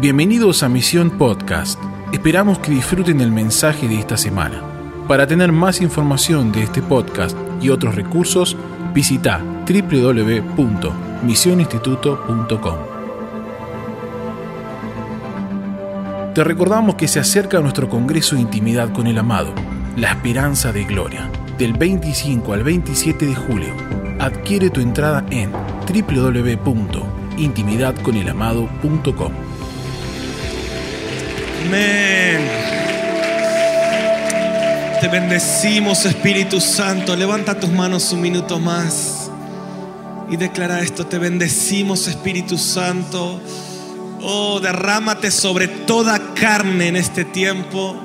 Bienvenidos a Misión Podcast. Esperamos que disfruten el mensaje de esta semana. Para tener más información de este podcast y otros recursos, visita www.misioninstituto.com. Te recordamos que se acerca nuestro Congreso de Intimidad con el Amado, La Esperanza de Gloria, del 25 al 27 de julio. Adquiere tu entrada en www.intimidadconelamado.com. Amén. Te bendecimos, Espíritu Santo. Levanta tus manos un minuto más y declara esto. Te bendecimos, Espíritu Santo. Oh, derrámate sobre toda carne en este tiempo.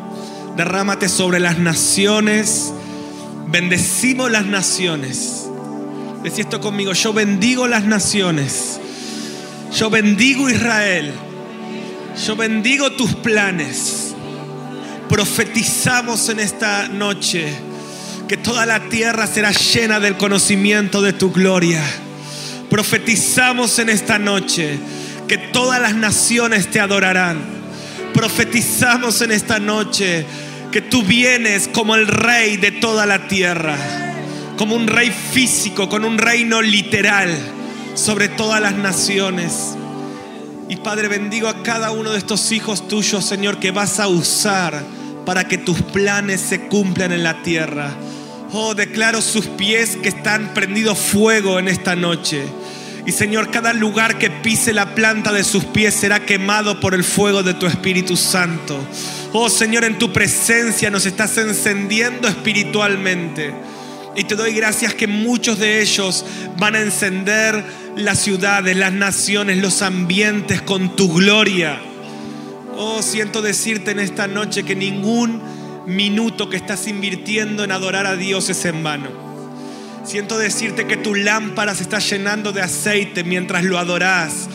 Derrámate sobre las naciones. Bendecimos las naciones. Decí esto conmigo. Yo bendigo las naciones. Yo bendigo Israel. Yo bendigo tus planes. Profetizamos en esta noche que toda la tierra será llena del conocimiento de tu gloria. Profetizamos en esta noche que todas las naciones te adorarán. Profetizamos en esta noche que tú vienes como el rey de toda la tierra, como un rey físico, con un reino literal sobre todas las naciones. Y Padre, bendigo a cada uno de estos hijos tuyos, Señor, que vas a usar para que tus planes se cumplan en la tierra. Oh, declaro sus pies que están prendidos fuego en esta noche. Y Señor, cada lugar que pise la planta de sus pies será quemado por el fuego de tu Espíritu Santo. Oh Señor, en tu presencia nos estás encendiendo espiritualmente. Y te doy gracias que muchos de ellos van a encender las ciudades, las naciones, los ambientes con tu gloria. Oh, siento decirte en esta noche que ningún minuto que estás invirtiendo en adorar a Dios es en vano. Siento decirte que tu lámpara se está llenando de aceite mientras lo adoras,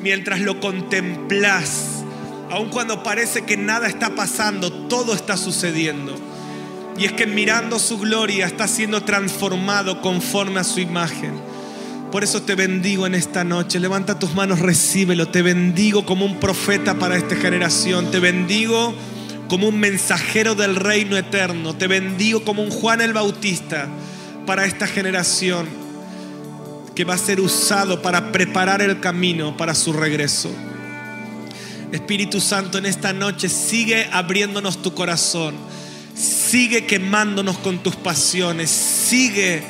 mientras lo contemplas. Aun cuando parece que nada está pasando, todo está sucediendo. Y es que mirando su gloria está siendo transformado conforme a su imagen. Por eso te bendigo en esta noche. Levanta tus manos, recíbelo. Te bendigo como un profeta para esta generación. Te bendigo como un mensajero del reino eterno. Te bendigo como un Juan el Bautista para esta generación que va a ser usado para preparar el camino para su regreso. Espíritu Santo, en esta noche sigue abriéndonos tu corazón. Sigue quemándonos con tus pasiones. Sigue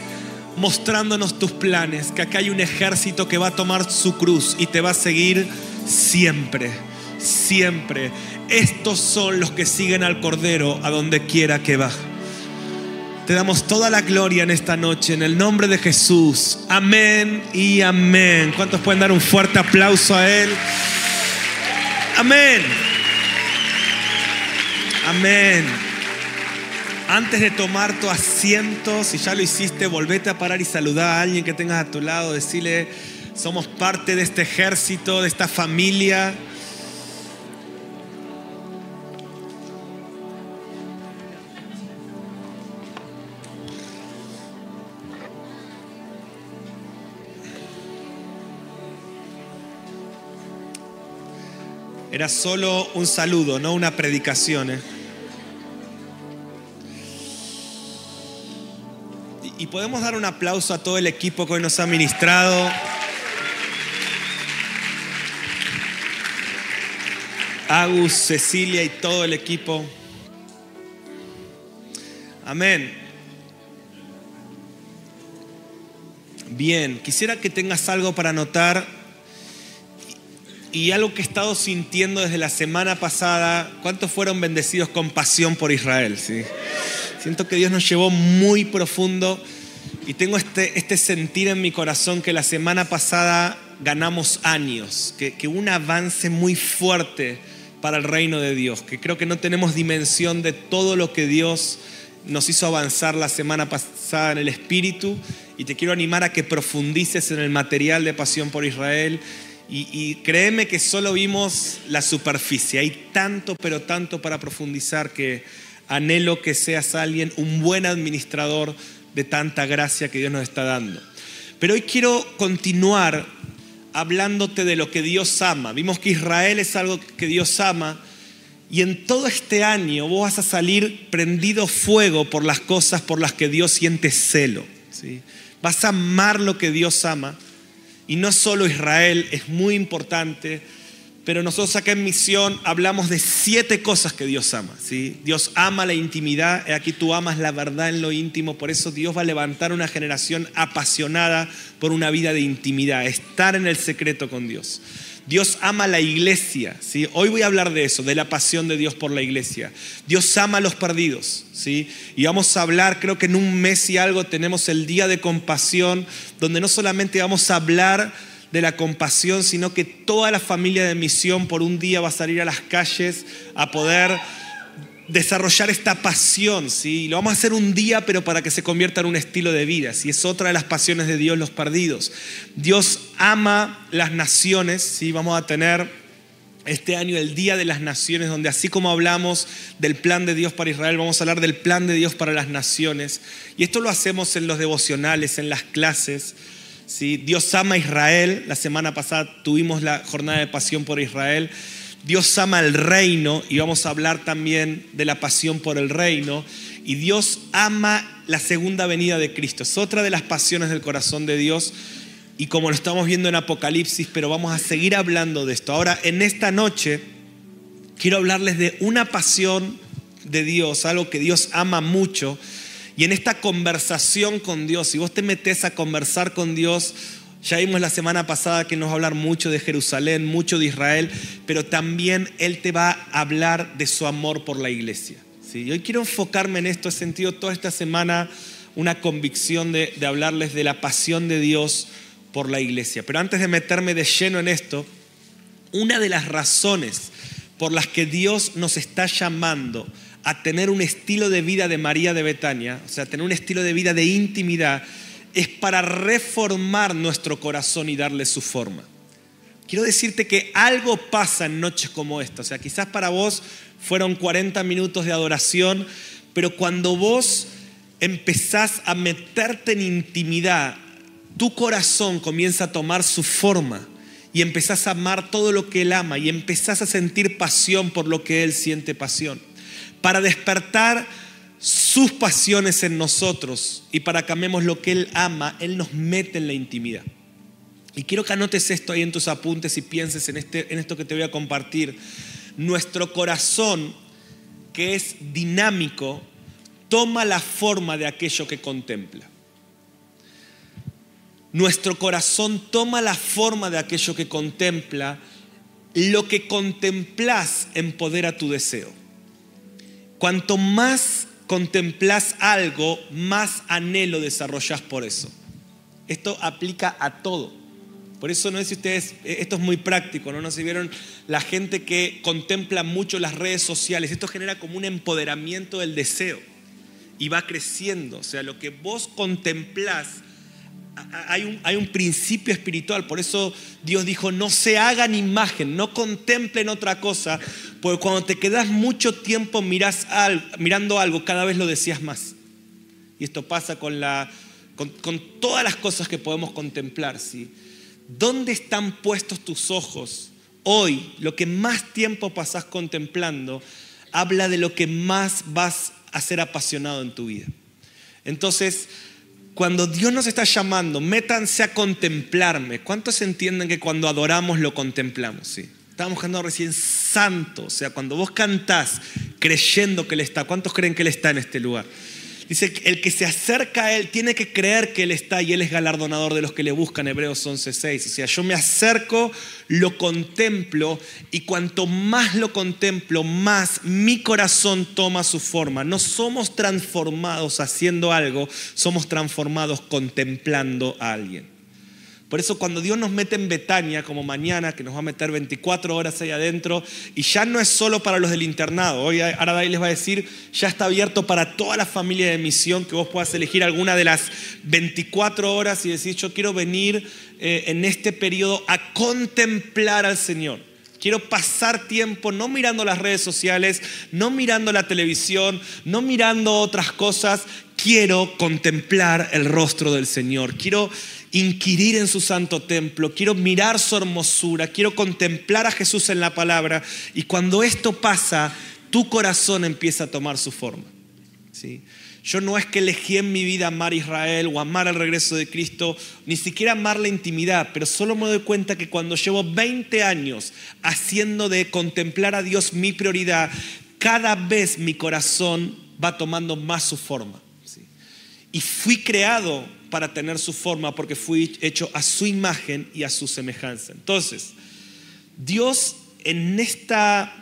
mostrándonos tus planes, que acá hay un ejército que va a tomar su cruz y te va a seguir siempre, siempre. Estos son los que siguen al Cordero a donde quiera que va. Te damos toda la gloria en esta noche, en el nombre de Jesús. Amén y amén. ¿Cuántos pueden dar un fuerte aplauso a Él? Amén. Amén. Antes de tomar tu asiento, si ya lo hiciste, volvete a parar y saludar a alguien que tengas a tu lado. Decirle, somos parte de este ejército, de esta familia. Era solo un saludo, no una predicación. ¿eh? Y podemos dar un aplauso a todo el equipo que hoy nos ha ministrado. Agus, Cecilia y todo el equipo. Amén. Bien, quisiera que tengas algo para anotar y algo que he estado sintiendo desde la semana pasada. ¿Cuántos fueron bendecidos con pasión por Israel? ¿sí? Siento que Dios nos llevó muy profundo y tengo este, este sentir en mi corazón que la semana pasada ganamos años, que, que un avance muy fuerte para el reino de Dios, que creo que no tenemos dimensión de todo lo que Dios nos hizo avanzar la semana pasada en el Espíritu y te quiero animar a que profundices en el material de Pasión por Israel y, y, créeme que solo vimos la superficie, hay tanto pero tanto para profundizar que anhelo que seas alguien, un buen administrador de tanta gracia que Dios nos está dando. Pero hoy quiero continuar hablándote de lo que Dios ama. Vimos que Israel es algo que Dios ama. Y en todo este año vos vas a salir prendido fuego por las cosas por las que Dios siente celo. ¿sí? Vas a amar lo que Dios ama. Y no solo Israel, es muy importante pero nosotros acá en Misión hablamos de siete cosas que Dios ama. Dios ama la intimidad, aquí tú amas la verdad en lo íntimo, por eso Dios va a levantar una generación apasionada por una vida de intimidad, estar en el secreto con Dios. Dios ama la iglesia. Hoy voy a hablar de eso, de la pasión de Dios por la iglesia. Dios ama a los perdidos. Y vamos a hablar, creo que en un mes y algo tenemos el día de compasión, donde no solamente vamos a hablar de la compasión, sino que toda la familia de misión por un día va a salir a las calles a poder desarrollar esta pasión, ¿sí? Lo vamos a hacer un día, pero para que se convierta en un estilo de vida, ¿sí? Es otra de las pasiones de Dios, los perdidos. Dios ama las naciones, ¿sí? Vamos a tener este año el Día de las Naciones, donde así como hablamos del plan de Dios para Israel, vamos a hablar del plan de Dios para las naciones. Y esto lo hacemos en los devocionales, en las clases. Dios ama a Israel. La semana pasada tuvimos la jornada de pasión por Israel. Dios ama el reino y vamos a hablar también de la pasión por el reino. Y Dios ama la segunda venida de Cristo. Es otra de las pasiones del corazón de Dios. Y como lo estamos viendo en Apocalipsis, pero vamos a seguir hablando de esto. Ahora, en esta noche, quiero hablarles de una pasión de Dios, algo que Dios ama mucho y en esta conversación con Dios, si vos te metes a conversar con Dios, ya vimos la semana pasada que nos va a hablar mucho de Jerusalén, mucho de Israel, pero también Él te va a hablar de su amor por la iglesia. ¿sí? hoy quiero enfocarme en esto, he sentido toda esta semana una convicción de, de hablarles de la pasión de Dios por la iglesia. Pero antes de meterme de lleno en esto, una de las razones por las que Dios nos está llamando a tener un estilo de vida de María de Betania, o sea, tener un estilo de vida de intimidad, es para reformar nuestro corazón y darle su forma. Quiero decirte que algo pasa en noches como esta, o sea, quizás para vos fueron 40 minutos de adoración, pero cuando vos empezás a meterte en intimidad, tu corazón comienza a tomar su forma y empezás a amar todo lo que Él ama y empezás a sentir pasión por lo que Él siente pasión para despertar sus pasiones en nosotros y para que amemos lo que Él ama, Él nos mete en la intimidad. Y quiero que anotes esto ahí en tus apuntes y pienses en, este, en esto que te voy a compartir. Nuestro corazón, que es dinámico, toma la forma de aquello que contempla. Nuestro corazón toma la forma de aquello que contempla. Lo que contemplas empodera tu deseo. Cuanto más contemplas algo, más anhelo desarrollas por eso. Esto aplica a todo. Por eso no sé si ustedes, eh, esto es muy práctico, ¿no? No se vieron la gente que contempla mucho las redes sociales. Esto genera como un empoderamiento del deseo y va creciendo. O sea, lo que vos contemplás hay un, hay un, principio espiritual, por eso Dios dijo, no se hagan imagen, no contemplen otra cosa, porque cuando te quedas mucho tiempo miras mirando algo, cada vez lo decías más. Y esto pasa con, la, con, con todas las cosas que podemos contemplar. ¿sí? ¿Dónde están puestos tus ojos? Hoy, lo que más tiempo pasás contemplando, habla de lo que más vas a ser apasionado en tu vida. Entonces, cuando Dios nos está llamando, métanse a contemplarme. ¿Cuántos entienden que cuando adoramos lo contemplamos? Sí. Estábamos cantando recién santo, o sea, cuando vos cantás creyendo que Él está, ¿cuántos creen que Él está en este lugar? Dice, el que se acerca a Él tiene que creer que Él está y Él es galardonador de los que le buscan, Hebreos 11:6. O sea, yo me acerco, lo contemplo y cuanto más lo contemplo, más mi corazón toma su forma. No somos transformados haciendo algo, somos transformados contemplando a alguien. Por eso cuando Dios nos mete en Betania, como mañana, que nos va a meter 24 horas ahí adentro, y ya no es solo para los del internado, hoy Aradai les va a decir, ya está abierto para toda la familia de misión, que vos puedas elegir alguna de las 24 horas y decir, yo quiero venir eh, en este periodo a contemplar al Señor. Quiero pasar tiempo no mirando las redes sociales, no mirando la televisión, no mirando otras cosas. Quiero contemplar el rostro del Señor. Quiero, inquirir en su santo templo, quiero mirar su hermosura, quiero contemplar a Jesús en la palabra. Y cuando esto pasa, tu corazón empieza a tomar su forma. ¿sí? Yo no es que elegí en mi vida amar Israel o amar el regreso de Cristo, ni siquiera amar la intimidad, pero solo me doy cuenta que cuando llevo 20 años haciendo de contemplar a Dios mi prioridad, cada vez mi corazón va tomando más su forma. Y fui creado para tener su forma porque fui hecho a su imagen y a su semejanza. Entonces, Dios en, esta,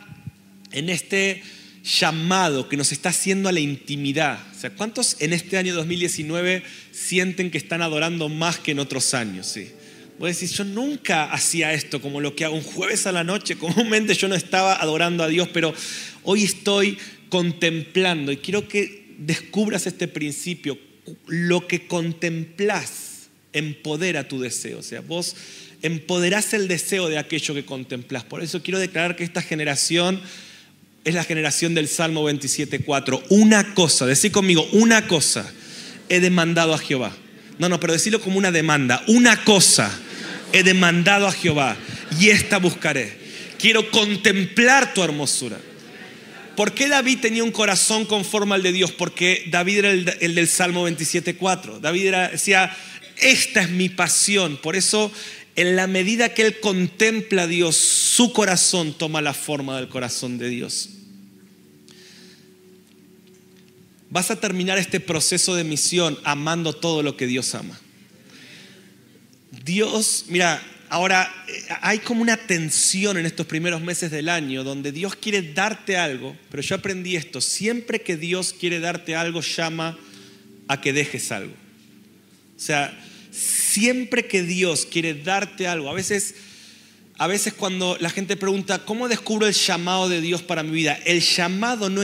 en este llamado que nos está haciendo a la intimidad. O sea, ¿cuántos en este año 2019 sienten que están adorando más que en otros años? Sí. Voy a decir, yo nunca hacía esto como lo que hago un jueves a la noche. Comúnmente yo no estaba adorando a Dios, pero hoy estoy contemplando y quiero que descubras este principio. Lo que contemplas empodera tu deseo. O sea, vos empoderás el deseo de aquello que contemplas. Por eso quiero declarar que esta generación es la generación del Salmo 27.4. Una cosa, decir conmigo, una cosa he demandado a Jehová. No, no, pero decirlo como una demanda. Una cosa he demandado a Jehová y esta buscaré. Quiero contemplar tu hermosura. ¿Por qué David tenía un corazón conforme al de Dios? Porque David era el, del Salmo 27.4. David decía, esta es mi pasión. Por eso, en la medida que él contempla a Dios, su corazón toma la forma del corazón de Dios. Vas a terminar este proceso de misión amando todo lo que Dios ama. Dios, mira, ahora eh, hay como una tensión en estos primeros meses del año donde Dios quiere darte algo, pero yo aprendí esto, siempre que Dios quiere darte algo llama a que dejes algo. O sea, siempre que Dios quiere darte algo, a veces a veces cuando la gente pregunta, ¿cómo descubro el llamado de Dios para mi vida? El llamado no,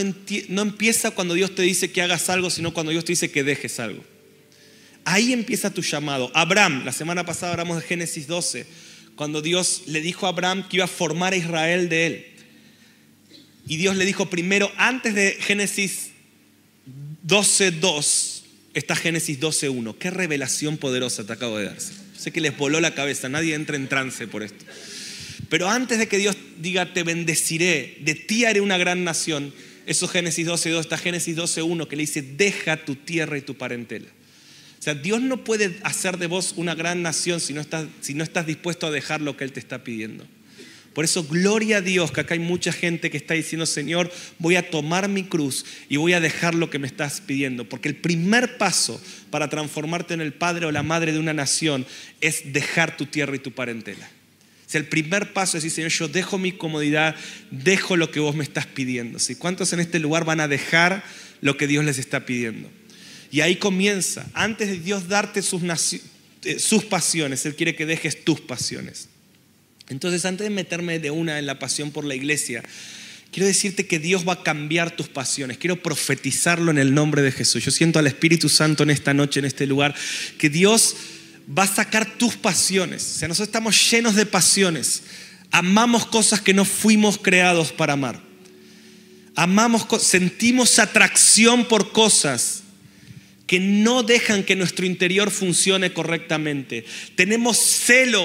no, empieza cuando Dios te dice que hagas algo, sino cuando Dios te dice que dejes algo. Ahí empieza tu llamado. Abraham, la semana pasada hablamos de Génesis 12, cuando Dios le dijo a Abraham que iba a formar a Israel de él. Y Dios le dijo primero, antes de Génesis 12.2, está Génesis 12.1. Qué revelación poderosa te acabo de dar. Sé que les voló la cabeza, nadie entra en trance por esto. Pero antes de que Dios diga, te bendeciré, de ti haré una gran nación, eso Génesis 12.2, está Génesis 12.1 que le dice, deja tu tierra y tu parentela. Dios no puede hacer de vos una gran nación si no estás, si dispuesto a dejar lo que Él te está pidiendo. Por eso, gloria a Dios, que acá hay mucha gente que está diciendo, Señor, voy a tomar mi cruz y voy a dejar lo que me estás pidiendo. Porque el primer paso para transformarte en el padre o la madre de una nación es dejar tu tierra y tu parentela el primer paso es decir, Señor, yo dejo mi comodidad, dejo lo que vos me estás pidiendo. ¿Cuántos en este lugar van a dejar lo que Dios les está pidiendo? Y ahí comienza. Antes de Dios darte sus, eh, sus pasiones, Él quiere que dejes tus pasiones. Entonces, antes de meterme de una en la pasión por la iglesia, quiero decirte que Dios va a cambiar tus pasiones. Quiero profetizarlo en el nombre de Jesús. Yo siento al Espíritu Santo en esta noche, en este lugar, que Dios va a sacar tus pasiones. O sea, nosotros estamos llenos de pasiones. Amamos cosas que no fuimos creados para amar. Amamos, sentimos atracción por cosas que no dejan que nuestro interior funcione correctamente. Tenemos celo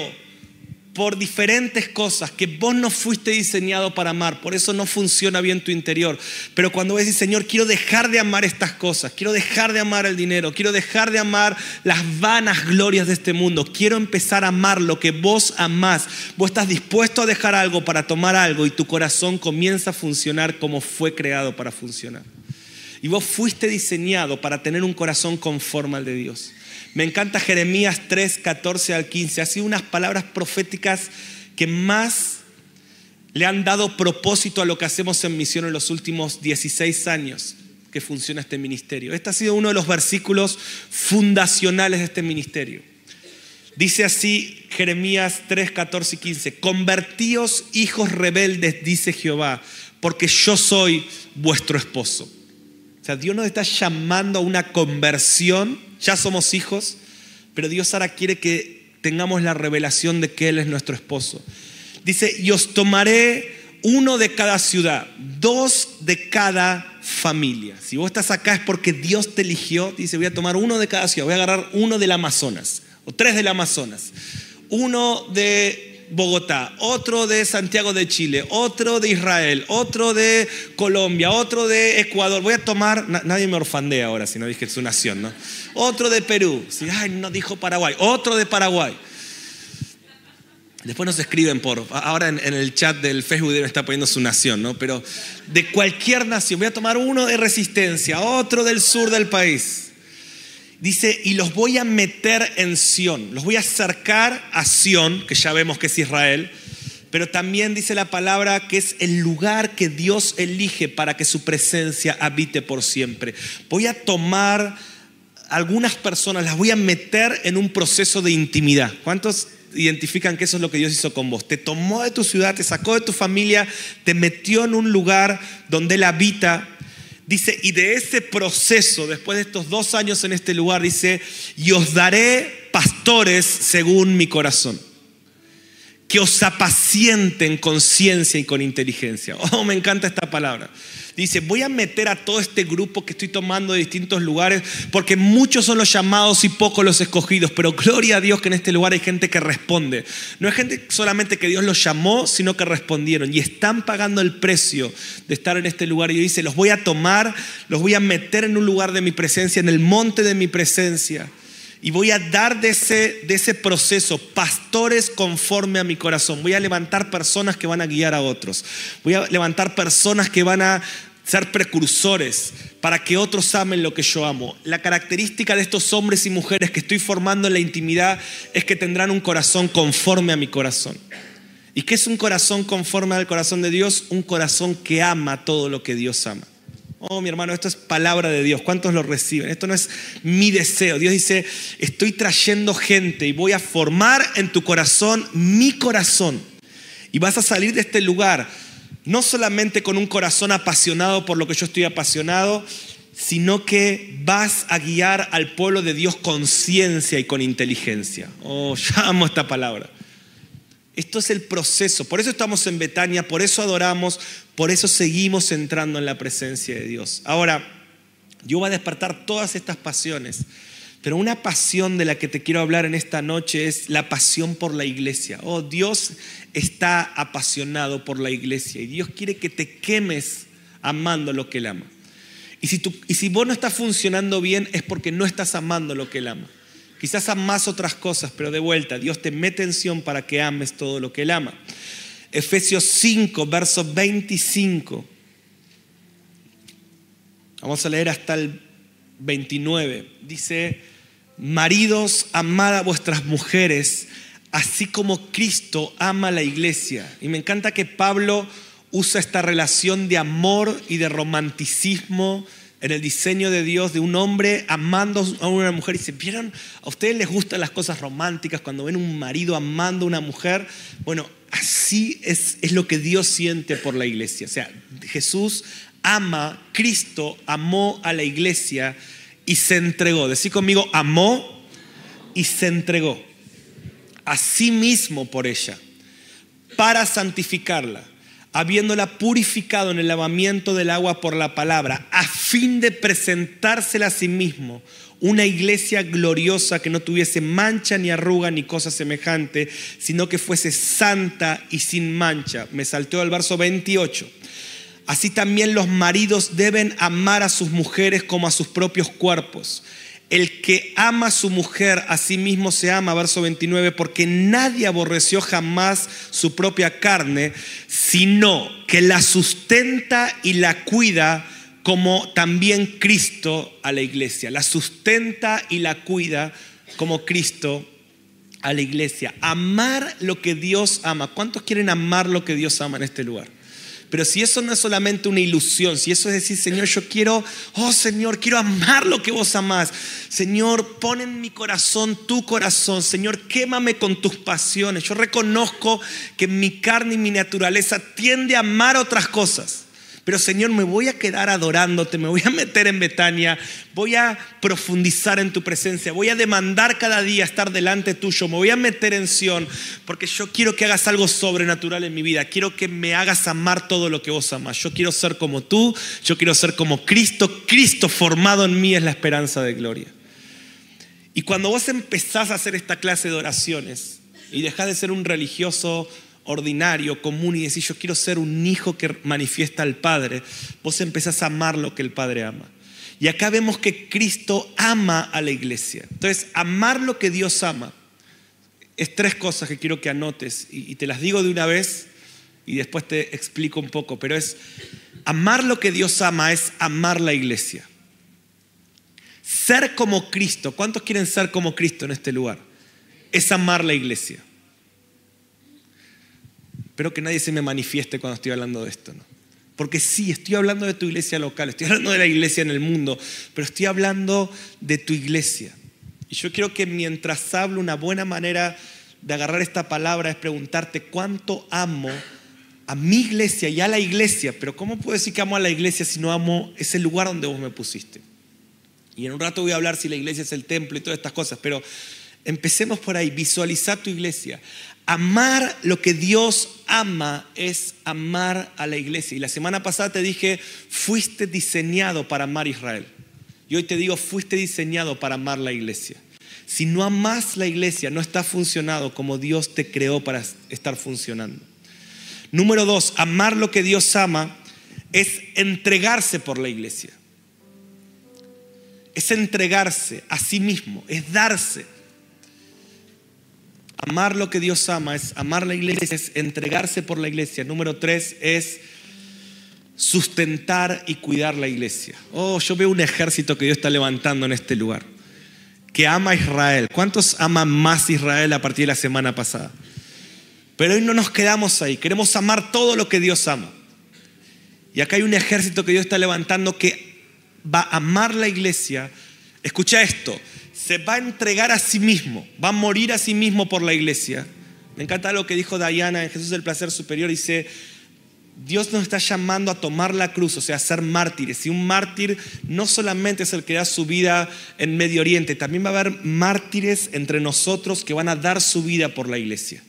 por diferentes cosas que vos no fuiste diseñado para amar, por eso no funciona bien tu interior. Pero cuando ves, Señor, quiero dejar de amar estas cosas, quiero dejar de amar el dinero, quiero dejar de amar las vanas glorias de este mundo, quiero empezar a amar lo que vos amás. Vos estás dispuesto a dejar algo para tomar algo y tu corazón comienza a funcionar como fue creado para funcionar. Y vos fuiste diseñado para tener un corazón conforme al de Dios. Me encanta Jeremías 3, 14 al 15. Ha sido unas palabras proféticas que más le han dado propósito a lo que hacemos en misión en los últimos 16 años que funciona este ministerio. Este ha sido uno de los versículos fundacionales de este ministerio. Dice así Jeremías 3, 14 y 15, convertíos hijos rebeldes, dice Jehová, porque yo soy vuestro esposo. O sea, Dios nos está llamando a una conversión ya somos hijos, pero Dios ahora quiere que tengamos la revelación de que Él es nuestro esposo. Dice, y os tomaré uno de cada ciudad, dos de cada familia. Si vos estás acá es porque Dios te eligió, dice, voy a tomar uno de cada ciudad, voy a agarrar uno del Amazonas, o tres del Amazonas, uno de Bogotá, otro de Santiago de Chile, otro de Israel, otro de Colombia, otro de Ecuador. Voy a tomar, nadie me orfandea ahora si no dije su nación, ¿no? Otro de Perú, si, ay, no dijo Paraguay, otro de Paraguay. Después nos escriben por, ahora en, el chat del Facebook está poniendo su nación, ¿no? Pero de cualquier nación, voy a tomar uno de resistencia, otro del sur del país. Dice, y los voy a meter en Sión, los voy a acercar a Sión, que ya vemos que es Israel, pero también dice la palabra que es el lugar que Dios elige para que su presencia habite por siempre. Voy a tomar algunas personas, las voy a meter en un proceso de intimidad. ¿Cuántos identifican que eso es lo que Dios hizo con vos. Te tomó de tu ciudad, te sacó de tu familia, te metió en un lugar donde Él habita. Dice, y de ese proceso, después de estos dos años en este lugar, dice, y os daré pastores según mi corazón, que os apacienten con ciencia y con inteligencia. Oh, me encanta esta palabra. Dice, voy a meter a todo este grupo que estoy tomando de distintos lugares, porque muchos son los llamados y pocos los escogidos, pero gloria a Dios que en este lugar hay gente que responde. No es gente solamente que Dios los llamó, sino que respondieron y están pagando el precio de estar en este lugar. Y dice, los voy a tomar, los voy a meter en un lugar de mi presencia, en el monte de mi presencia. Y voy a dar de ese, de ese proceso pastores conforme a mi corazón. Voy a levantar personas que van a guiar a otros. Voy a levantar personas que van a ser precursores para que otros amen lo que yo amo. La característica de estos hombres y mujeres que estoy formando en la intimidad es que tendrán un corazón conforme a mi corazón. ¿Y qué es un corazón conforme al corazón de Dios? Un corazón que ama todo lo que Dios ama. Oh, mi hermano, esto es palabra de Dios. ¿Cuántos lo reciben? Esto no es mi deseo. Dios dice, estoy trayendo gente y voy a formar en tu corazón mi corazón. Y vas a salir de este lugar no solamente con un corazón apasionado por lo que yo estoy apasionado, sino que vas a guiar al pueblo de Dios con ciencia y con inteligencia. Oh, ya amo esta palabra. Esto es el proceso. Por eso estamos en Betania, por eso adoramos, por eso seguimos entrando en la presencia de Dios. Ahora, yo voy a despertar todas estas pasiones, pero una pasión de la que te quiero hablar en esta noche es la pasión por la iglesia. Oh, Dios está apasionado por la iglesia y Dios quiere que te quemes amando lo que Él ama. Y si, tú, y si vos no estás funcionando bien es porque no estás amando lo que Él ama. Quizás amas otras cosas, pero de vuelta, Dios te mete en para que ames todo lo que Él ama. Efesios 5, verso 25. Vamos a leer hasta el 29. Dice, maridos, amad a vuestras mujeres, así como Cristo ama a la iglesia. Y me encanta que Pablo usa esta relación de amor y de romanticismo en el diseño de Dios de un hombre amando a una mujer. Y se ¿vieron? ¿A ustedes les gustan las cosas románticas cuando ven un marido amando a una mujer? Bueno, así es, es lo que Dios siente por la iglesia. O sea, Jesús ama, Cristo amó a la iglesia y se entregó. Decí conmigo, amó y se entregó a sí mismo por ella para santificarla habiéndola purificado en el lavamiento del agua por la palabra, a fin de presentársela a sí mismo, una iglesia gloriosa que no tuviese mancha ni arruga ni cosa semejante, sino que fuese santa y sin mancha. Me saltó al verso 28. Así también los maridos deben amar a sus mujeres como a sus propios cuerpos. El que ama a su mujer a sí mismo se ama, verso 29, porque nadie aborreció jamás su propia carne, sino que la sustenta y la cuida como también Cristo a la iglesia. La sustenta y la cuida como Cristo a la iglesia. Amar lo que Dios ama. ¿Cuántos quieren amar lo que Dios ama en este lugar? Pero si eso no es solamente una ilusión, si eso es decir, Señor, yo quiero, oh Señor, quiero amar lo que vos amás. Señor, pon en mi corazón tu corazón. Señor, quémame con tus pasiones. Yo reconozco que mi carne y mi naturaleza tiende a amar otras cosas. Pero Señor, me voy a quedar adorándote, me voy a meter en Betania, voy a profundizar en tu presencia, voy a demandar cada día estar delante tuyo, me voy a meter en Sión, porque yo quiero que hagas algo sobrenatural en mi vida, quiero que me hagas amar todo lo que vos amas. Yo quiero ser como tú, yo quiero ser como Cristo, Cristo formado en mí es la esperanza de gloria. Y cuando vos empezás a hacer esta clase de oraciones y dejás de ser un religioso ordinario, común y decís yo quiero ser un hijo que manifiesta al Padre, vos empezás a amar lo que el Padre ama. Y acá vemos que Cristo ama a la iglesia. Entonces, amar lo que Dios ama es tres cosas que quiero que anotes y te las digo de una vez y después te explico un poco, pero es amar lo que Dios ama es amar la iglesia. Ser como Cristo, ¿cuántos quieren ser como Cristo en este lugar? Es amar la iglesia. Espero que nadie se me manifieste cuando estoy hablando de esto, ¿no? Porque sí, estoy hablando de tu iglesia local, estoy hablando de la iglesia en el mundo, pero estoy hablando de tu iglesia. Y yo quiero que mientras hablo, una buena manera de agarrar esta palabra es preguntarte cuánto amo a mi iglesia y a la iglesia, pero ¿cómo puedo decir que amo a la iglesia si no amo ese lugar donde vos me pusiste? Y en un rato voy a hablar si la iglesia es el templo y todas estas cosas, pero empecemos por ahí, visualizar tu iglesia. Amar lo que Dios ama es amar a la iglesia. Y la semana pasada te dije, fuiste diseñado para amar Israel. Y hoy te digo, fuiste diseñado para amar la iglesia. Si no amas la iglesia, no está funcionando como Dios te creó para estar funcionando. Número dos, amar lo que Dios ama es entregarse por la iglesia es entregarse a sí mismo, es darse. Amar lo que Dios ama es amar la iglesia, es entregarse por la iglesia. Número tres es sustentar y cuidar la iglesia. Oh, yo veo un ejército que Dios está levantando en este lugar, que ama a Israel. ¿Cuántos aman más Israel a partir de la semana pasada? Pero hoy no nos quedamos ahí, queremos amar todo lo que Dios ama. Y acá hay un ejército que Dios está levantando que va a amar la iglesia, escucha esto, se va a entregar a sí mismo, va a morir a sí mismo por la iglesia. Me encanta lo que dijo Diana en Jesús del Placer Superior, dice, Dios nos está llamando a tomar la cruz, o sea, a ser mártires. Y un mártir no solamente es el que da su vida en Medio Oriente, también va a haber mártires entre nosotros que van a dar su vida por la iglesia.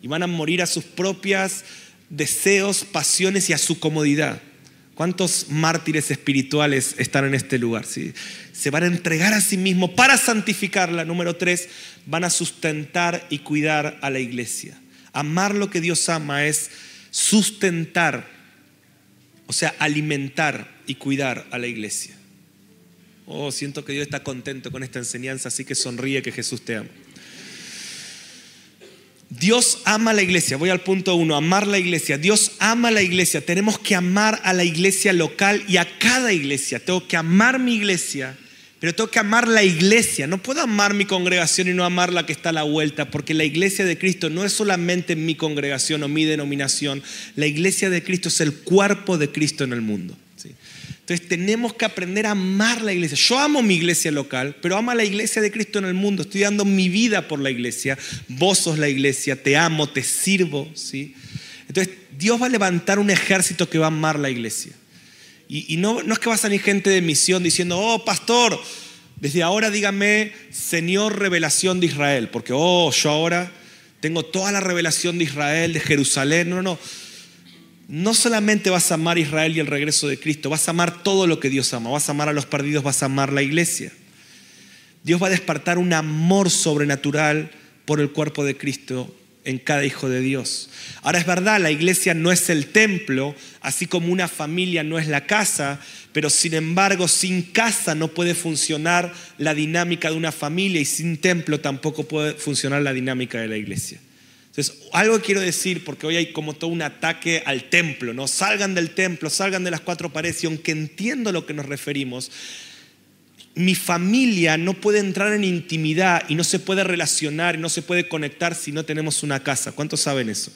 Y van a morir a sus propios deseos, pasiones y a su comodidad. ¿Cuántos mártires espirituales están en este lugar? ¿sí? Se van a entregar a sí mismos para santificarla. Número tres, van a sustentar y cuidar a la iglesia. Amar lo que Dios ama es sustentar, o sea, alimentar y cuidar a la iglesia. Oh, siento que Dios está contento con esta enseñanza, así que sonríe que Jesús te ama. Dios ama a la iglesia. Voy al punto uno, amar la iglesia. Dios ama a la iglesia. Tenemos que amar a la iglesia local y a cada iglesia. Tengo que amar mi iglesia, pero tengo que amar la iglesia. No puedo amar mi congregación y no amar la que está a la vuelta, porque la iglesia de Cristo no es solamente mi congregación o mi denominación. La iglesia de Cristo es el cuerpo de Cristo en el mundo. Entonces tenemos que aprender a amar la iglesia. Yo amo mi iglesia local, pero amo a la iglesia de Cristo en el mundo. Estoy dando mi vida por la iglesia. Vos sos la iglesia, te amo, te sirvo. ¿sí? Entonces Dios va a levantar un ejército que va a amar la iglesia. Y, no, es que va a salir gente de misión diciendo, oh pastor, desde ahora dígame Señor revelación de Israel, porque oh, yo ahora tengo toda la revelación de Israel, de Jerusalén. No, no, no no solamente vas a amar a Israel y el regreso de Cristo, vas a amar todo lo que Dios ama, vas a amar a los perdidos, vas a amar la iglesia. Dios va a despertar un amor sobrenatural por el cuerpo de Cristo en cada hijo de Dios. Ahora es verdad, la iglesia no es el templo, así como una familia no es la casa, pero sin embargo sin casa no puede funcionar la dinámica de una familia y sin templo tampoco puede funcionar la dinámica de la iglesia. Entonces, algo quiero decir, porque hoy hay como todo un ataque al templo, ¿no? Salgan del templo, salgan de las cuatro paredes, y aunque entiendo a lo que nos referimos, mi familia no puede entrar en intimidad y no se puede relacionar y no se puede conectar si no tenemos una casa. ¿Cuántos saben eso?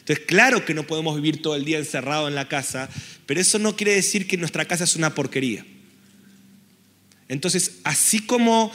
Entonces, claro que no podemos vivir todo el día encerrado en la casa, pero eso no quiere decir que nuestra casa es una porquería. Entonces, así como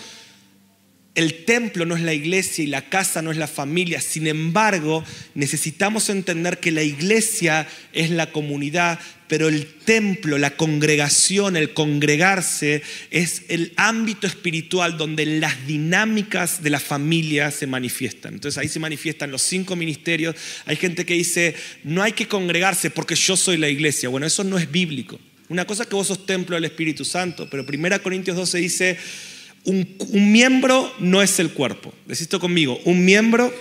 el templo no es la iglesia y la casa no es la familia. Sin embargo, necesitamos entender que la iglesia es la comunidad, pero el templo, la congregación, el congregarse es el ámbito espiritual donde las dinámicas de la familia se manifiestan. Entonces ahí se manifiestan los cinco ministerios. Hay gente que dice, no hay que congregarse porque yo soy la iglesia. Bueno, eso no es bíblico. Una cosa es que vos sos templo del Espíritu Santo, pero 1 Corintios 12 dice, Un, miembro no es el cuerpo. Decís esto conmigo, un miembro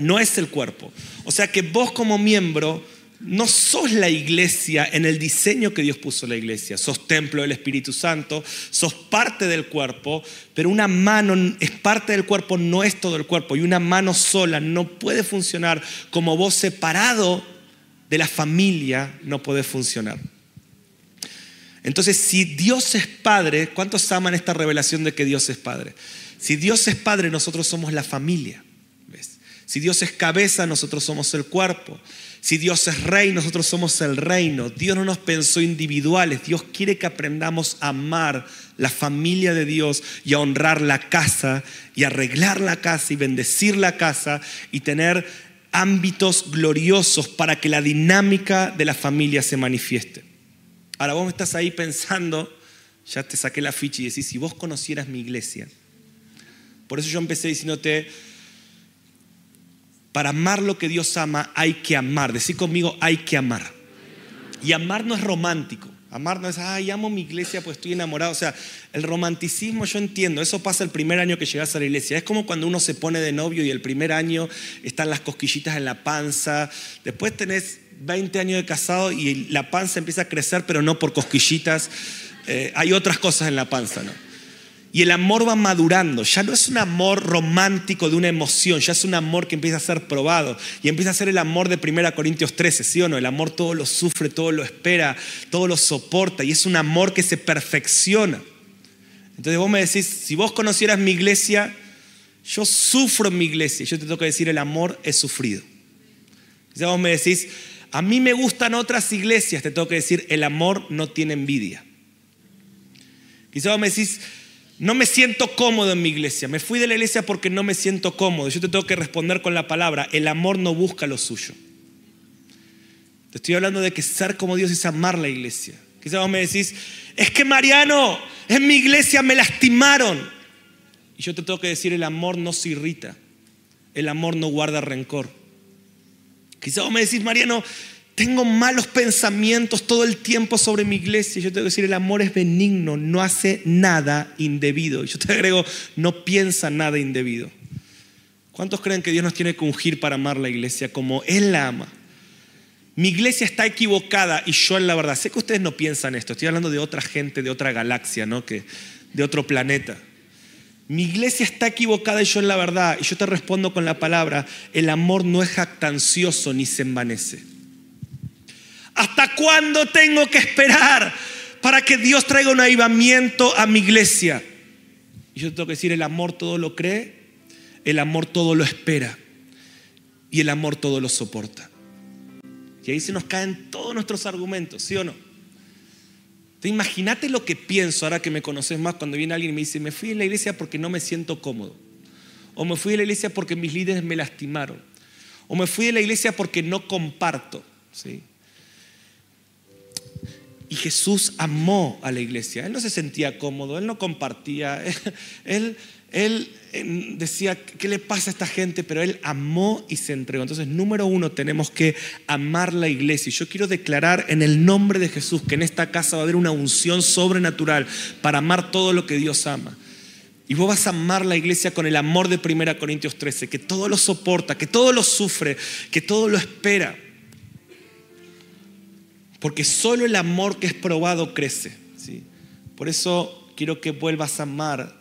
no es el cuerpo. O sea que vos como miembro no sos la iglesia en el diseño que Dios puso la iglesia. Sos templo del Espíritu Santo, sos parte del cuerpo, pero una mano es parte del cuerpo, no es todo el cuerpo. Y una mano sola no puede funcionar como vos separado de la familia, no puede funcionar. Entonces, si Dios es Padre, ¿cuántos aman esta revelación de que Dios es Padre? Si Dios es Padre, nosotros somos la familia. Si Dios es cabeza, nosotros somos el cuerpo. Si Dios es rey, nosotros somos el reino. Dios no nos pensó individuales. Dios quiere que aprendamos a amar la familia de Dios y a honrar la casa y arreglar la casa y bendecir la casa y tener ámbitos gloriosos para que la dinámica de la familia se manifieste. Ahora vos estás ahí pensando, ya te saqué la ficha y decís, si vos conocieras mi iglesia. Por eso yo empecé diciéndote, para amar lo que Dios ama hay que amar. Decir conmigo, hay que amar. Y amar no es romántico. Amar no es, ay, amo mi iglesia, pues estoy enamorado. O sea, el romanticismo yo entiendo, eso pasa el primer año que llegas a la iglesia. Es como cuando uno se pone de novio y el primer año están las cosquillitas en la panza. Después tenés 20 años de casado y la panza empieza a crecer, pero no por cosquillitas. Eh, hay otras cosas en la panza, ¿no? Y el amor va madurando. Ya no es un amor romántico de una emoción, ya es un amor que empieza a ser probado. Y empieza a ser el amor de 1 Corintios 13, ¿sí o no? El amor todo lo sufre, todo lo espera, todo lo soporta. Y es un amor que se perfecciona. Entonces vos me decís, si vos conocieras mi iglesia, yo sufro en mi iglesia. Yo te tengo que decir, el amor es sufrido. Quizás vos me decís, a mí me gustan otras iglesias, te tengo que decir, el amor no tiene envidia. Quizás vos me decís, no me siento cómodo en mi iglesia. Me fui de la iglesia porque no me siento cómodo. Yo te tengo que responder con la palabra. El amor no busca lo suyo. Te estoy hablando de que ser como Dios es amar la iglesia. Quizás vos me decís, es que Mariano, en mi iglesia me lastimaron. Y yo te tengo que decir, el amor no se irrita. El amor no guarda rencor. Quizás vos me decís, Mariano, tengo malos pensamientos todo el tiempo sobre mi iglesia. Yo tengo que decir, el amor es benigno, no hace nada indebido. Yo te agrego, no piensa nada indebido. ¿Cuántos creen que Dios nos tiene que ungir para amar la iglesia como Él la ama? Mi iglesia está equivocada y yo en la verdad. Sé que ustedes no piensan esto. Estoy hablando de otra gente, de otra galaxia, ¿no? Que, de otro planeta. Mi iglesia está equivocada y yo en la verdad. Y yo te respondo con la palabra, el amor no es jactancioso ni se envanece. ¿Hasta cuándo tengo que esperar para que Dios traiga un avivamiento a mi iglesia? Y yo tengo que decir, el amor todo lo cree, el amor todo lo espera y el amor todo lo soporta. Y ahí se nos caen todos nuestros argumentos, ¿sí o no? Imagínate lo que pienso ahora que me conoces más cuando viene alguien y me dice, me fui a la iglesia porque no me siento cómodo. O me fui a la iglesia porque mis líderes me lastimaron. O me fui a la iglesia porque no comparto. ¿sí? Y Jesús amó a la iglesia. Él no se sentía cómodo, él no compartía, él, él, decía, ¿qué le pasa a esta gente? Pero él amó y se entregó. Entonces, número uno, tenemos que amar la iglesia. Y yo quiero declarar en el nombre de Jesús que en esta casa va a haber una unción sobrenatural para amar todo lo que Dios ama. Y vos vas a amar la iglesia con el amor de 1 Corintios 13, que todo lo soporta, que todo lo sufre, que todo lo espera. Porque solo el amor que es probado crece. ¿sí? Por eso quiero que vuelvas a amar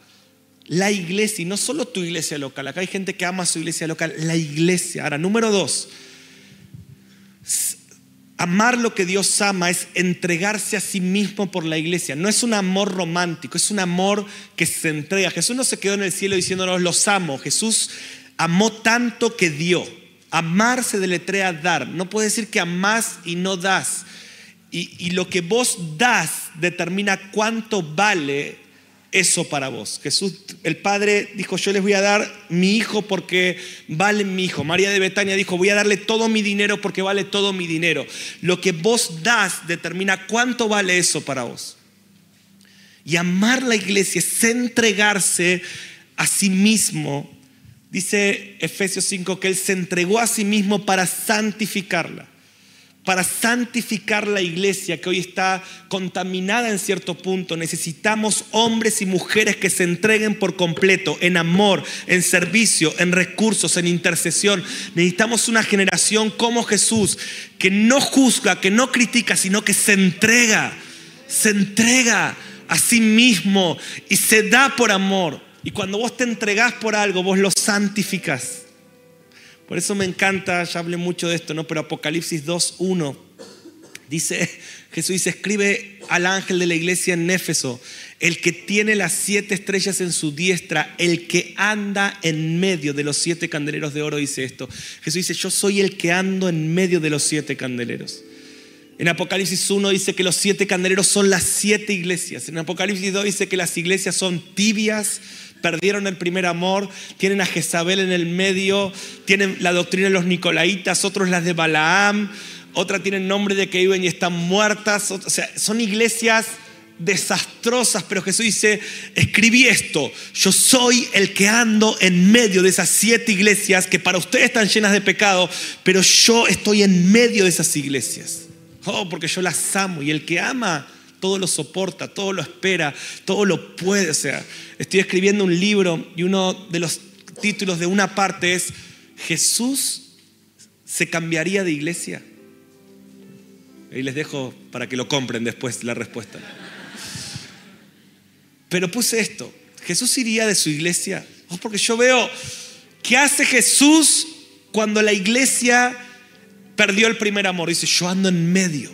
la iglesia, y no solo tu iglesia local. Acá hay gente que ama su iglesia local, la iglesia. Ahora, número dos, amar lo que Dios ama es entregarse a sí mismo por la iglesia. No es un amor romántico, es un amor que se entrega. Jesús no se quedó en el cielo diciéndonos los amo. Jesús amó tanto que dio. Amar se deletrea dar. No puede decir que amás y no das. Y, lo que vos das determina cuánto vale eso para vos. Jesús, el Padre dijo, yo les voy a dar mi hijo porque vale mi hijo. María de Betania dijo, voy a darle todo mi dinero porque vale todo mi dinero. Lo que vos das determina cuánto vale eso para vos. Y amar la iglesia es entregarse a sí mismo. Dice Efesios 5 que Él se entregó a sí mismo para santificarla para santificar la iglesia que hoy está contaminada en cierto punto, necesitamos hombres y mujeres que se entreguen por completo en amor, en servicio, en recursos, en intercesión. Necesitamos una generación como Jesús que no juzga, que no critica, sino que se entrega, se entrega a sí mismo y se da por amor. Y cuando vos te entregás por algo, vos lo santificas. Por eso me encanta, ya hablé mucho de esto, ¿no? Pero Apocalipsis 2.1 dice, Jesús dice, escribe al ángel de la iglesia en Éfeso, el que tiene las siete estrellas en su diestra, el que anda en medio de los siete candeleros de oro, dice esto. Jesús dice, yo soy el que ando en medio de los siete candeleros. En Apocalipsis 1 dice que los siete candeleros son las siete iglesias. En Apocalipsis 2 dice que las iglesias son tibias, perdieron el primer amor, tienen a Jezabel en el medio, tienen la doctrina de los Nicolaitas, otros las de Balaam, otras tienen nombre de que viven y están muertas, o sea, son iglesias desastrosas, pero Jesús dice, escribí esto, yo soy el que ando en medio de esas siete iglesias que para ustedes están llenas de pecado, pero yo estoy en medio de esas iglesias. Oh, porque yo las amo y el que ama todo lo soporta, todo lo espera, todo lo puede. O sea, estoy escribiendo un libro y uno de los títulos de una parte es Jesús se cambiaría de iglesia. Y les dejo para que lo compren después la respuesta. Pero puse esto, Jesús iría de su iglesia. Oh, porque yo veo, ¿qué hace Jesús cuando la iglesia perdió el primer amor? Dice, yo ando en medio.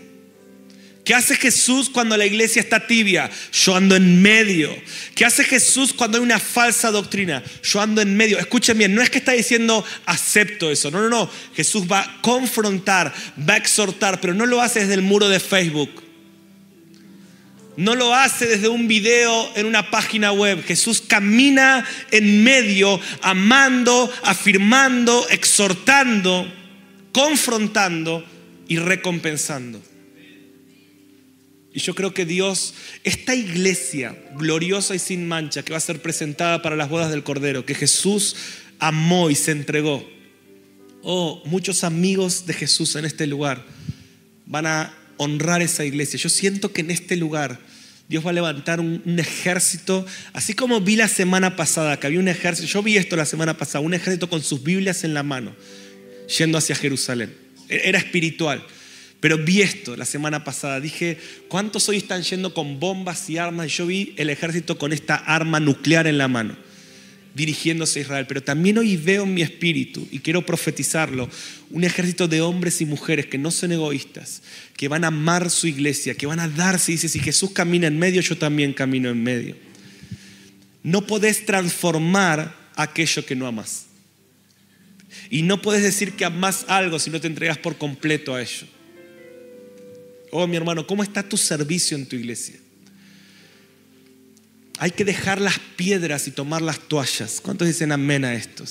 ¿Qué hace Jesús cuando la iglesia está tibia? Yo ando en medio. ¿Qué hace Jesús cuando hay una falsa doctrina? Yo ando en medio. Escuchen bien, no es que está diciendo acepto eso. No, no, no. Jesús va a confrontar, va a exhortar, pero no lo hace desde el muro de Facebook. No lo hace desde un video en una página web. Jesús camina en medio, amando, afirmando, exhortando, confrontando y recompensando. Y yo creo que Dios, esta iglesia gloriosa y sin mancha que va a ser presentada para las bodas del Cordero, que Jesús amó y se entregó. Oh, muchos amigos de Jesús en este lugar van a honrar esa iglesia. Yo siento que en este lugar Dios va a levantar un, un, ejército, así como vi la semana pasada, que había un ejército, yo vi esto la semana pasada, un ejército con sus Biblias en la mano, yendo hacia Jerusalén. Era espiritual. Pero vi esto la semana pasada. Dije, ¿cuántos hoy están yendo con bombas y armas? Yo vi el ejército con esta arma nuclear en la mano, dirigiéndose a Israel. Pero también hoy veo en mi espíritu, y quiero profetizarlo, un ejército de hombres y mujeres que no son egoístas, que van a amar su iglesia, que van a darse. Y dice, si Jesús camina en medio, yo también camino en medio. No podés transformar aquello que no amas. Y no puedes decir que amas algo si no te entregas por completo a ello. Oh, mi hermano, ¿cómo está tu servicio en tu iglesia? Hay que dejar las piedras y tomar las toallas. ¿Cuántos dicen amén a esto?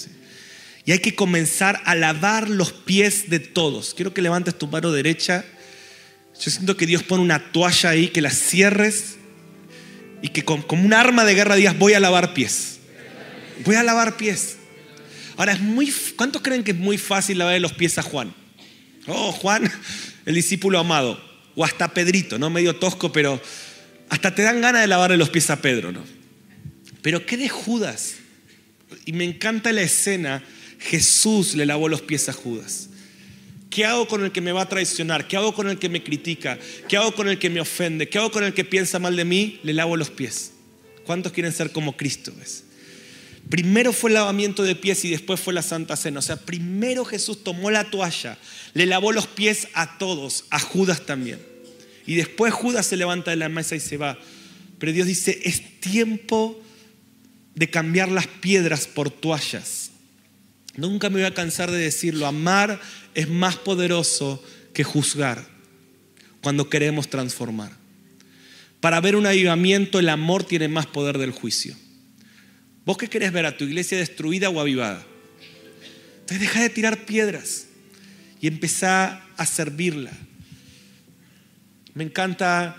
Y hay que comenzar a lavar los pies de todos. Quiero que levantes tu mano derecha. Yo siento que Dios pone una toalla ahí, que la cierres y que como un arma de guerra digas, voy a lavar pies. Voy a lavar pies. Ahora, es muy, ¿cuántos creen que es muy fácil lavar los pies a Juan? Oh, Juan, el discípulo amado o hasta Pedrito, ¿no? Medio tosco, pero hasta te dan ganas de lavarle los pies a Pedro, ¿no? Pero ¿qué de Judas? Y me encanta la escena, Jesús le lavó los pies a Judas. ¿Qué hago con el que me va a traicionar? ¿Qué hago con el que me critica? ¿Qué hago con el que me ofende? ¿Qué hago con el que piensa mal de mí? Le lavo los pies. ¿Cuántos quieren ser como Cristo? ¿ves? Primero fue el lavamiento de pies y después fue la Santa Cena. O sea, primero Jesús tomó la toalla, le lavó los pies a todos, a Judas también. Y después Judas se levanta de la mesa y se va. Pero Dios dice, es tiempo de cambiar las piedras por toallas. Nunca me voy a cansar de decirlo, amar es más poderoso que juzgar cuando queremos transformar. Para ver un avivamiento el amor tiene más poder del juicio. ¿Vos qué querés ver a tu iglesia destruida o avivada? Entonces deja de tirar piedras y empezá a servirla. Me encanta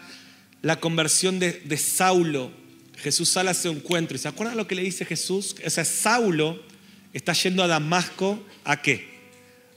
la conversión de, de Saulo. Jesús sale a ese encuentro. ¿Y se acuerdan lo que le dice Jesús? O sea, Saulo está yendo a Damasco a qué?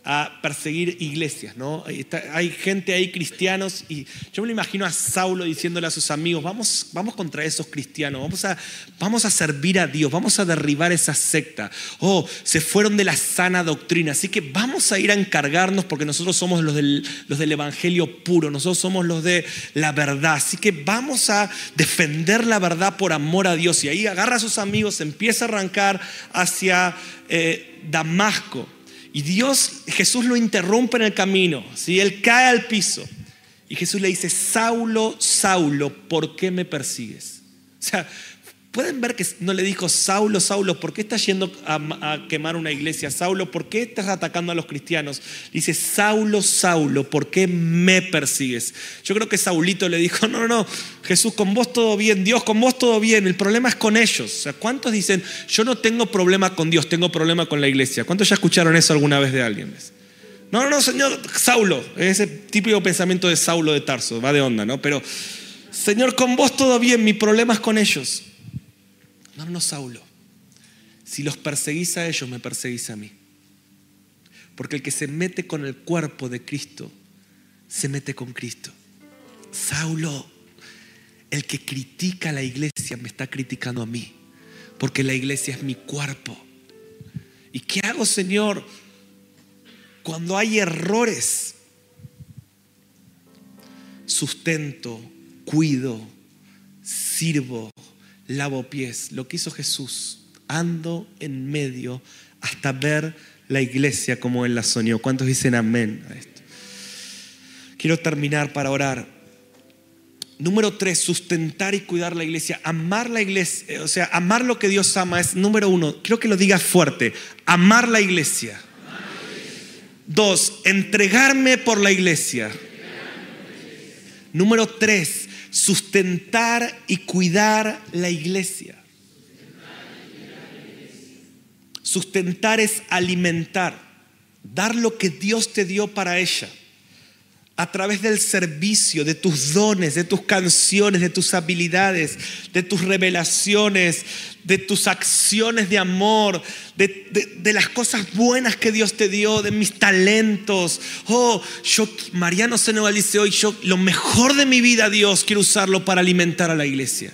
A perseguir iglesias, ¿no? Hay gente ahí, cristianos, y yo me lo imagino a Saulo diciéndole a sus amigos, vamos, vamos contra esos cristianos, vamos a, vamos a servir a Dios, vamos a derribar esa secta. Oh, se fueron de la sana doctrina, así que vamos a ir a encargarnos porque nosotros somos los del, los del Evangelio puro, nosotros somos los de la verdad, así que vamos a defender la verdad por amor a Dios. Y ahí agarra a sus amigos, empieza a arrancar hacia eh, Damasco. Y Dios, Jesús lo interrumpe en el camino, ¿sí? Él cae al piso. Y Jesús le dice, Saulo, Saulo, ¿por qué me persigues? O sea, Pueden ver que no le dijo, Saulo, Saulo, ¿por qué estás yendo a, quemar una iglesia? Saulo, ¿por qué estás atacando a los cristianos? Dice, Saulo, Saulo, ¿por qué me persigues? Yo creo que Saulito le dijo, no, no, no, Jesús, con vos todo bien, Dios, con vos todo bien, el problema es con ellos. O sea, ¿cuántos dicen, yo no tengo problema con Dios, tengo problema con la iglesia? ¿Cuántos ya escucharon eso alguna vez de alguien? No, no, no, señor, Saulo, ese típico pensamiento de Saulo de Tarso, va de onda, ¿no? Pero, Señor, con vos todo bien, mi problema es con ellos. No, no, Saulo. Si los perseguís a ellos, me perseguís a mí. Porque el que se mete con el cuerpo de Cristo, se mete con Cristo. Saulo, el que critica a la iglesia, me está criticando a mí. Porque la iglesia es mi cuerpo. ¿Y qué hago, Señor? Cuando hay errores, sustento, cuido, sirvo, lavo pies. Lo que hizo Jesús, ando en medio hasta ver la iglesia como Él la soñó. ¿Cuántos dicen amén a esto? Quiero terminar para orar. Número tres, sustentar y cuidar la iglesia. Amar la iglesia, o sea, amar lo que Dios ama es número uno. Quiero que lo digas fuerte. Amar la iglesia. Dos, entregarme por la iglesia. Número tres, sustentar y cuidar la iglesia. Sustentar es alimentar, dar lo que Dios te dio para ella a través del servicio, de tus dones, de tus canciones, de tus habilidades, de tus revelaciones, de tus acciones de amor, de, las cosas buenas que Dios te dio, de mis talentos. Oh, yo, Mariano Senoval dice hoy, yo lo mejor de mi vida, Dios, quiero usarlo para alimentar a la iglesia.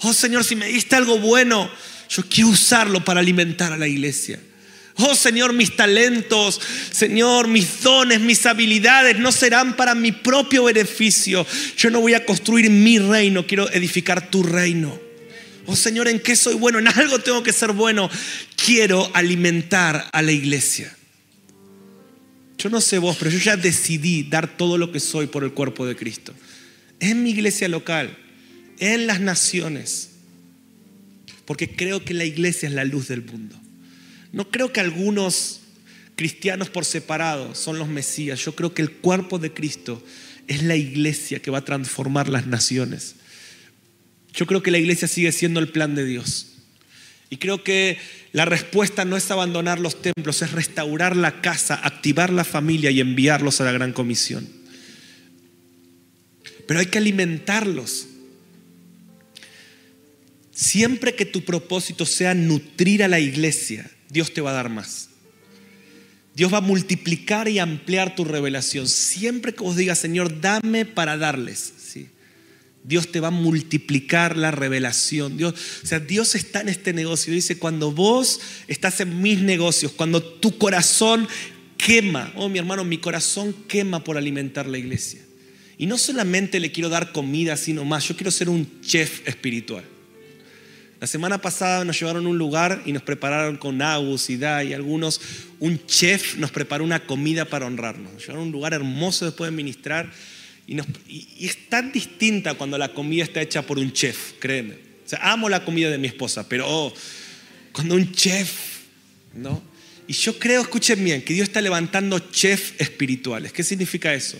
Oh Señor, si me diste algo bueno, yo quiero usarlo para alimentar a la iglesia. Oh Señor, mis talentos, Señor, mis dones, mis habilidades no serán para mi propio beneficio. Yo no voy a construir mi reino, quiero edificar tu reino. Oh Señor, ¿en qué soy bueno? En algo tengo que ser bueno. Quiero alimentar a la iglesia. Yo no sé vos, pero yo ya decidí dar todo lo que soy por el cuerpo de Cristo. En mi iglesia local, en las naciones. Porque creo que la iglesia es la luz del mundo. No creo que algunos cristianos por separado son los Mesías. Yo creo que el cuerpo de Cristo es la iglesia que va a transformar las naciones. Yo creo que la iglesia sigue siendo el plan de Dios. Y creo que la respuesta no es abandonar los templos, es restaurar la casa, activar la familia y enviarlos a la gran comisión. Pero hay que alimentarlos. Siempre que tu propósito sea nutrir a la iglesia, Dios te va a dar más. Dios va a multiplicar y ampliar tu revelación. Siempre que vos digas, Señor, dame para darles. ¿sí? Dios te va a multiplicar la revelación. Dios, o sea, Dios está en este negocio. Dice, cuando vos estás en mis negocios, cuando tu corazón quema, oh mi hermano, mi corazón quema por alimentar la iglesia. Y no solamente le quiero dar comida, sino más, yo quiero ser un chef espiritual. La semana pasada nos llevaron a un lugar y nos prepararon con Agus y Da y algunos, un chef nos preparó una comida para honrarnos. Nos llevaron a un lugar hermoso después de ministrar y, y, es tan distinta cuando la comida está hecha por un chef, créeme. O sea, amo la comida de mi esposa, pero oh, cuando un chef, ¿no? Y yo creo, escuchen bien, que Dios está levantando chefs espirituales. ¿Qué significa eso?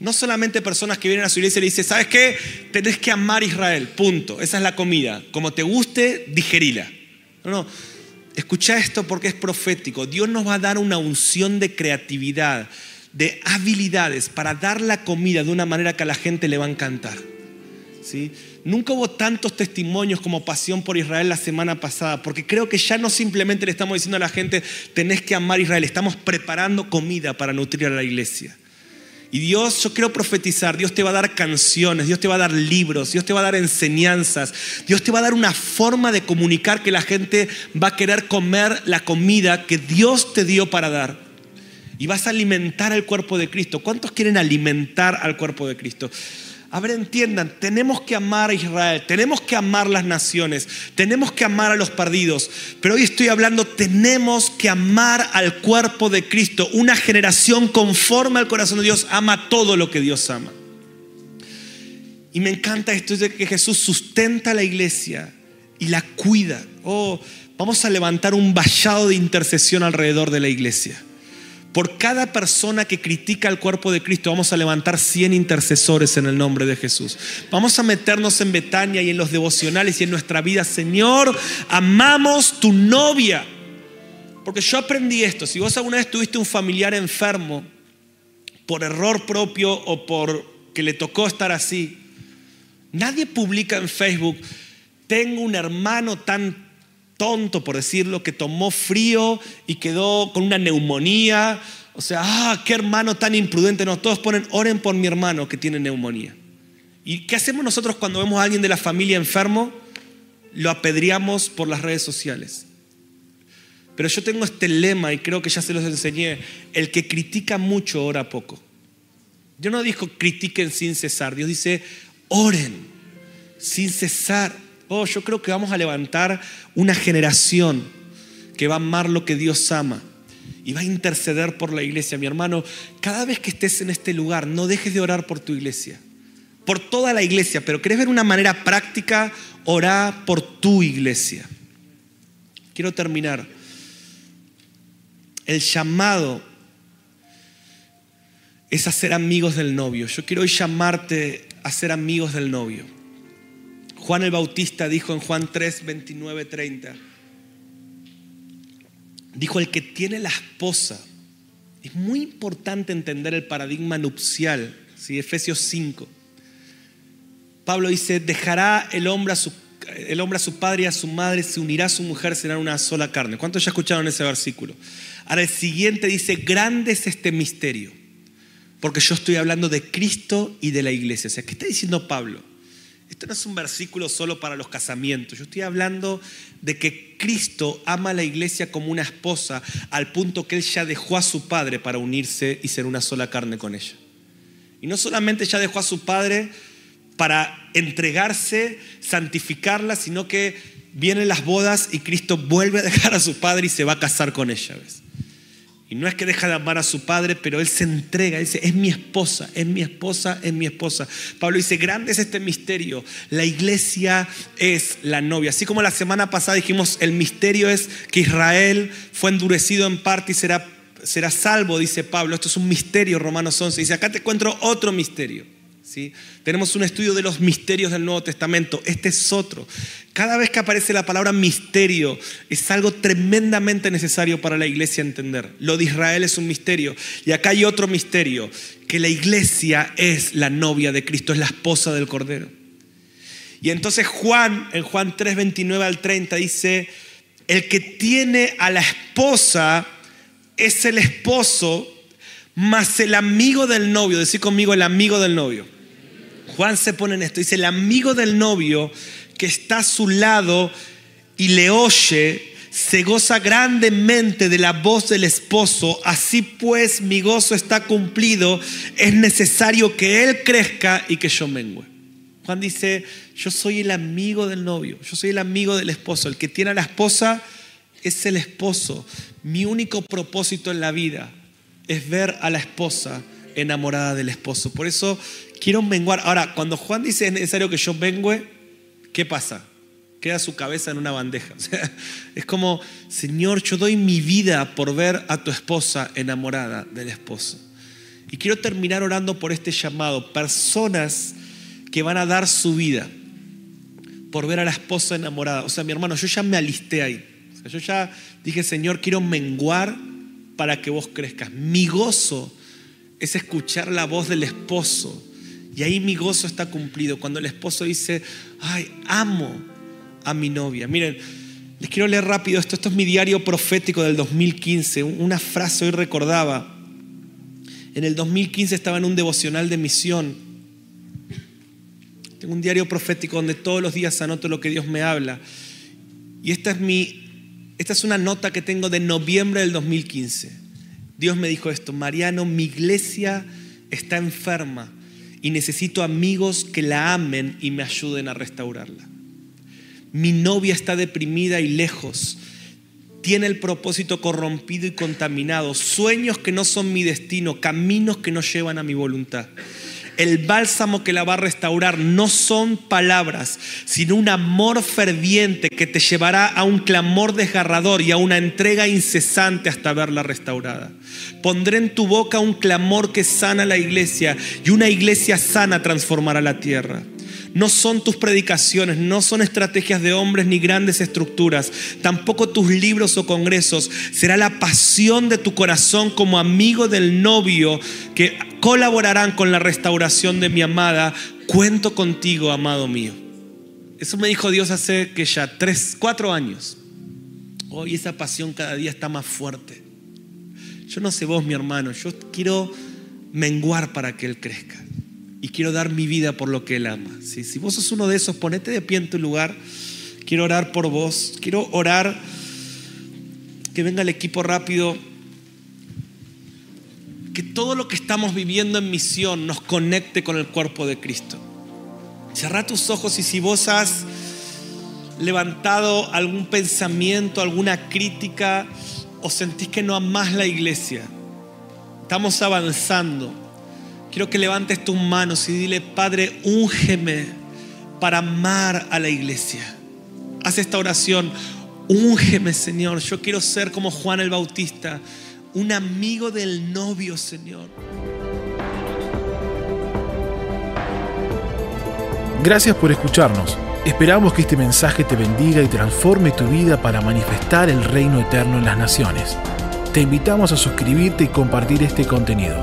No solamente personas que vienen a su iglesia y le dicen, ¿sabes qué? Tenés que amar a Israel, punto. Esa es la comida. Como te guste, digerila. No, no. Escucha esto porque es profético. Dios nos va a dar una unción de creatividad, de habilidades para dar la comida de una manera que a la gente le va a encantar. ¿sí? Nunca hubo tantos testimonios como pasión por Israel la semana pasada, porque creo que ya no simplemente le estamos diciendo a la gente, tenés que amar a Israel, estamos preparando comida para nutrir a la iglesia. Y Dios, yo quiero profetizar, Dios te va a dar canciones, Dios te va a dar libros, Dios te va a dar enseñanzas, Dios te va a dar una forma de comunicar que la gente va a querer comer la comida que Dios te dio para dar. Y vas a alimentar al cuerpo de Cristo. ¿Cuántos quieren alimentar al cuerpo de Cristo? A ver, entiendan, tenemos que amar a Israel, tenemos que amar las naciones, tenemos que amar a los perdidos, pero hoy estoy hablando, tenemos que amar al cuerpo de Cristo. Una generación conforme al corazón de Dios ama todo lo que Dios ama. Y me encanta esto, es de que Jesús sustenta la iglesia y la cuida. Oh, vamos a levantar un vallado de intercesión alrededor de la iglesia. Por cada persona que critica al cuerpo de Cristo, vamos a levantar 100 intercesores en el nombre de Jesús. Vamos a meternos en Betania y en los devocionales y en nuestra vida. Señor, amamos tu novia. Porque yo aprendí esto. Si vos alguna vez tuviste un familiar enfermo, por error propio o por que le tocó estar así, nadie publica en Facebook, tengo un hermano tan tonto, por decirlo, que tomó frío y quedó con una neumonía. O sea, ah, qué hermano tan imprudente. No, todos ponen, oren por mi hermano que tiene neumonía. ¿Y qué hacemos nosotros cuando vemos a alguien de la familia enfermo? Lo apedreamos por las redes sociales. Pero yo tengo este lema y creo que ya se los enseñé. El que critica mucho ora poco. Yo no digo critiquen sin cesar. Dios dice, oren sin cesar. Oh, yo creo que vamos a levantar una generación que va a amar lo que Dios ama y va a interceder por la iglesia. Mi hermano, cada vez que estés en este lugar, no dejes de orar por tu iglesia, por toda la iglesia, pero querés ver una manera práctica, orá por tu iglesia. Quiero terminar. El llamado es a ser amigos del novio. Yo quiero hoy llamarte a ser amigos del novio. Juan el Bautista dijo en Juan 3, 29, 30, dijo, el que tiene la esposa, es muy importante entender el paradigma nupcial, ¿sí? Efesios 5. Pablo dice, dejará el hombre, a su, el hombre a padre y a su madre, se unirá a su mujer, será una sola carne. ¿Cuántos ya escucharon ese versículo? Ahora el siguiente dice, grande es este misterio, porque yo estoy hablando de Cristo y de la iglesia. O sea, ¿qué está diciendo Pablo? Esto no es un versículo solo para los casamientos. Yo estoy hablando de que Cristo ama a la iglesia como una esposa al punto que Él ya dejó a su padre para unirse y ser una sola carne con ella. Y no solamente ya dejó a su padre para entregarse, santificarla, sino que vienen las bodas y Cristo vuelve a dejar a su padre y se va a casar con ella. ¿ves? Y no es que deja de amar a su padre, pero él se entrega, dice, es mi esposa, es mi esposa, es mi esposa. Pablo dice, grande es este misterio, la iglesia es la novia. Así como la semana pasada dijimos, el misterio es que Israel fue endurecido en parte y será, será salvo, dice Pablo. Esto es un misterio, Romanos 11. Dice, acá te encuentro otro misterio. ¿Sí? Tenemos un estudio de los misterios del Nuevo Testamento. Este es otro. Cada vez que aparece la palabra misterio, es algo tremendamente necesario para la iglesia entender. Lo de Israel es un misterio. Y acá hay otro misterio, que la iglesia es la novia de Cristo, es la esposa del Cordero. Y entonces Juan, en Juan 3, 29 al 30, dice, el que tiene a la esposa es el esposo, más el amigo del novio. Decir conmigo el amigo del novio. Juan se pone en esto, dice, el amigo del novio que está a su lado y le oye, se goza grandemente de la voz del esposo. Así pues, mi gozo está cumplido. Es necesario que él crezca y que yo mengue. Juan dice, yo soy el amigo del novio, yo soy el amigo del esposo. El que tiene a la esposa es el esposo. Mi único propósito en la vida es ver a la esposa enamorada del esposo. Por eso quiero menguar. Ahora, cuando Juan dice es necesario que yo mengue, ¿qué pasa? Queda su cabeza en una bandeja. es como, Señor, yo doy mi vida por ver a tu esposa enamorada del esposo. Y quiero terminar orando por este llamado. Personas que van a dar su vida por ver a la esposa enamorada. O sea, mi hermano, yo ya me alisté ahí. yo ya dije, Señor, quiero menguar para que vos crezcas. Mi gozo es escuchar la voz del esposo Y ahí mi gozo está cumplido. Cuando el esposo dice, ay, amo a mi novia. Miren, les quiero leer rápido esto. Esto es mi diario profético del 2015. Una frase hoy recordaba. En el 2015 estaba en un devocional de misión. Tengo un diario profético donde todos los días anoto lo que Dios me habla. Y esta es mi esta es una nota que tengo de noviembre del 2015. Dios me dijo esto, Mariano, mi iglesia está enferma y necesito amigos que la amen y me ayuden a restaurarla. Mi novia está deprimida y lejos. Tiene el propósito corrompido y contaminado, sueños que no son mi destino, caminos que no llevan a mi voluntad. El bálsamo que la va a restaurar no son palabras, sino un amor ferviente que te llevará a un clamor desgarrador y a una entrega incesante hasta verla restaurada. Pondré en tu boca un clamor que sana la iglesia y una iglesia sana transformará la tierra. No son tus predicaciones, no son estrategias de hombres ni grandes estructuras, tampoco tus libros o congresos. Será la pasión de tu corazón como amigo del novio que colaborarán con la restauración de mi amada. Cuento contigo, amado mío. Eso me dijo Dios hace que ya tres, cuatro años. Hoy esa pasión cada día está más fuerte. Yo no sé vos, mi hermano, yo quiero menguar para que Él crezca y quiero dar mi vida por lo que Él ama. Si vos sos uno de esos, ponete de pie en tu lugar. Quiero orar por vos. Quiero orar que venga el equipo rápido. Que todo lo que estamos viviendo en misión nos conecte con el cuerpo de Cristo. Cerra tus ojos y si vos has levantado algún pensamiento, alguna crítica o sentís que no amás la iglesia, estamos avanzando Quiero que levantes tus manos y dile, Padre, úngeme para amar a la iglesia. Haz esta oración, úngeme, Señor. Yo quiero ser como Juan el Bautista, un amigo del novio, Señor. Gracias por escucharnos. Esperamos que este mensaje te bendiga y transforme tu vida para manifestar el reino eterno en las naciones. Te invitamos a suscribirte y compartir este contenido.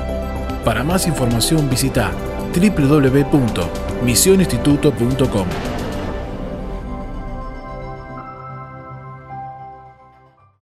Para más información visita www.misioninstituto.com.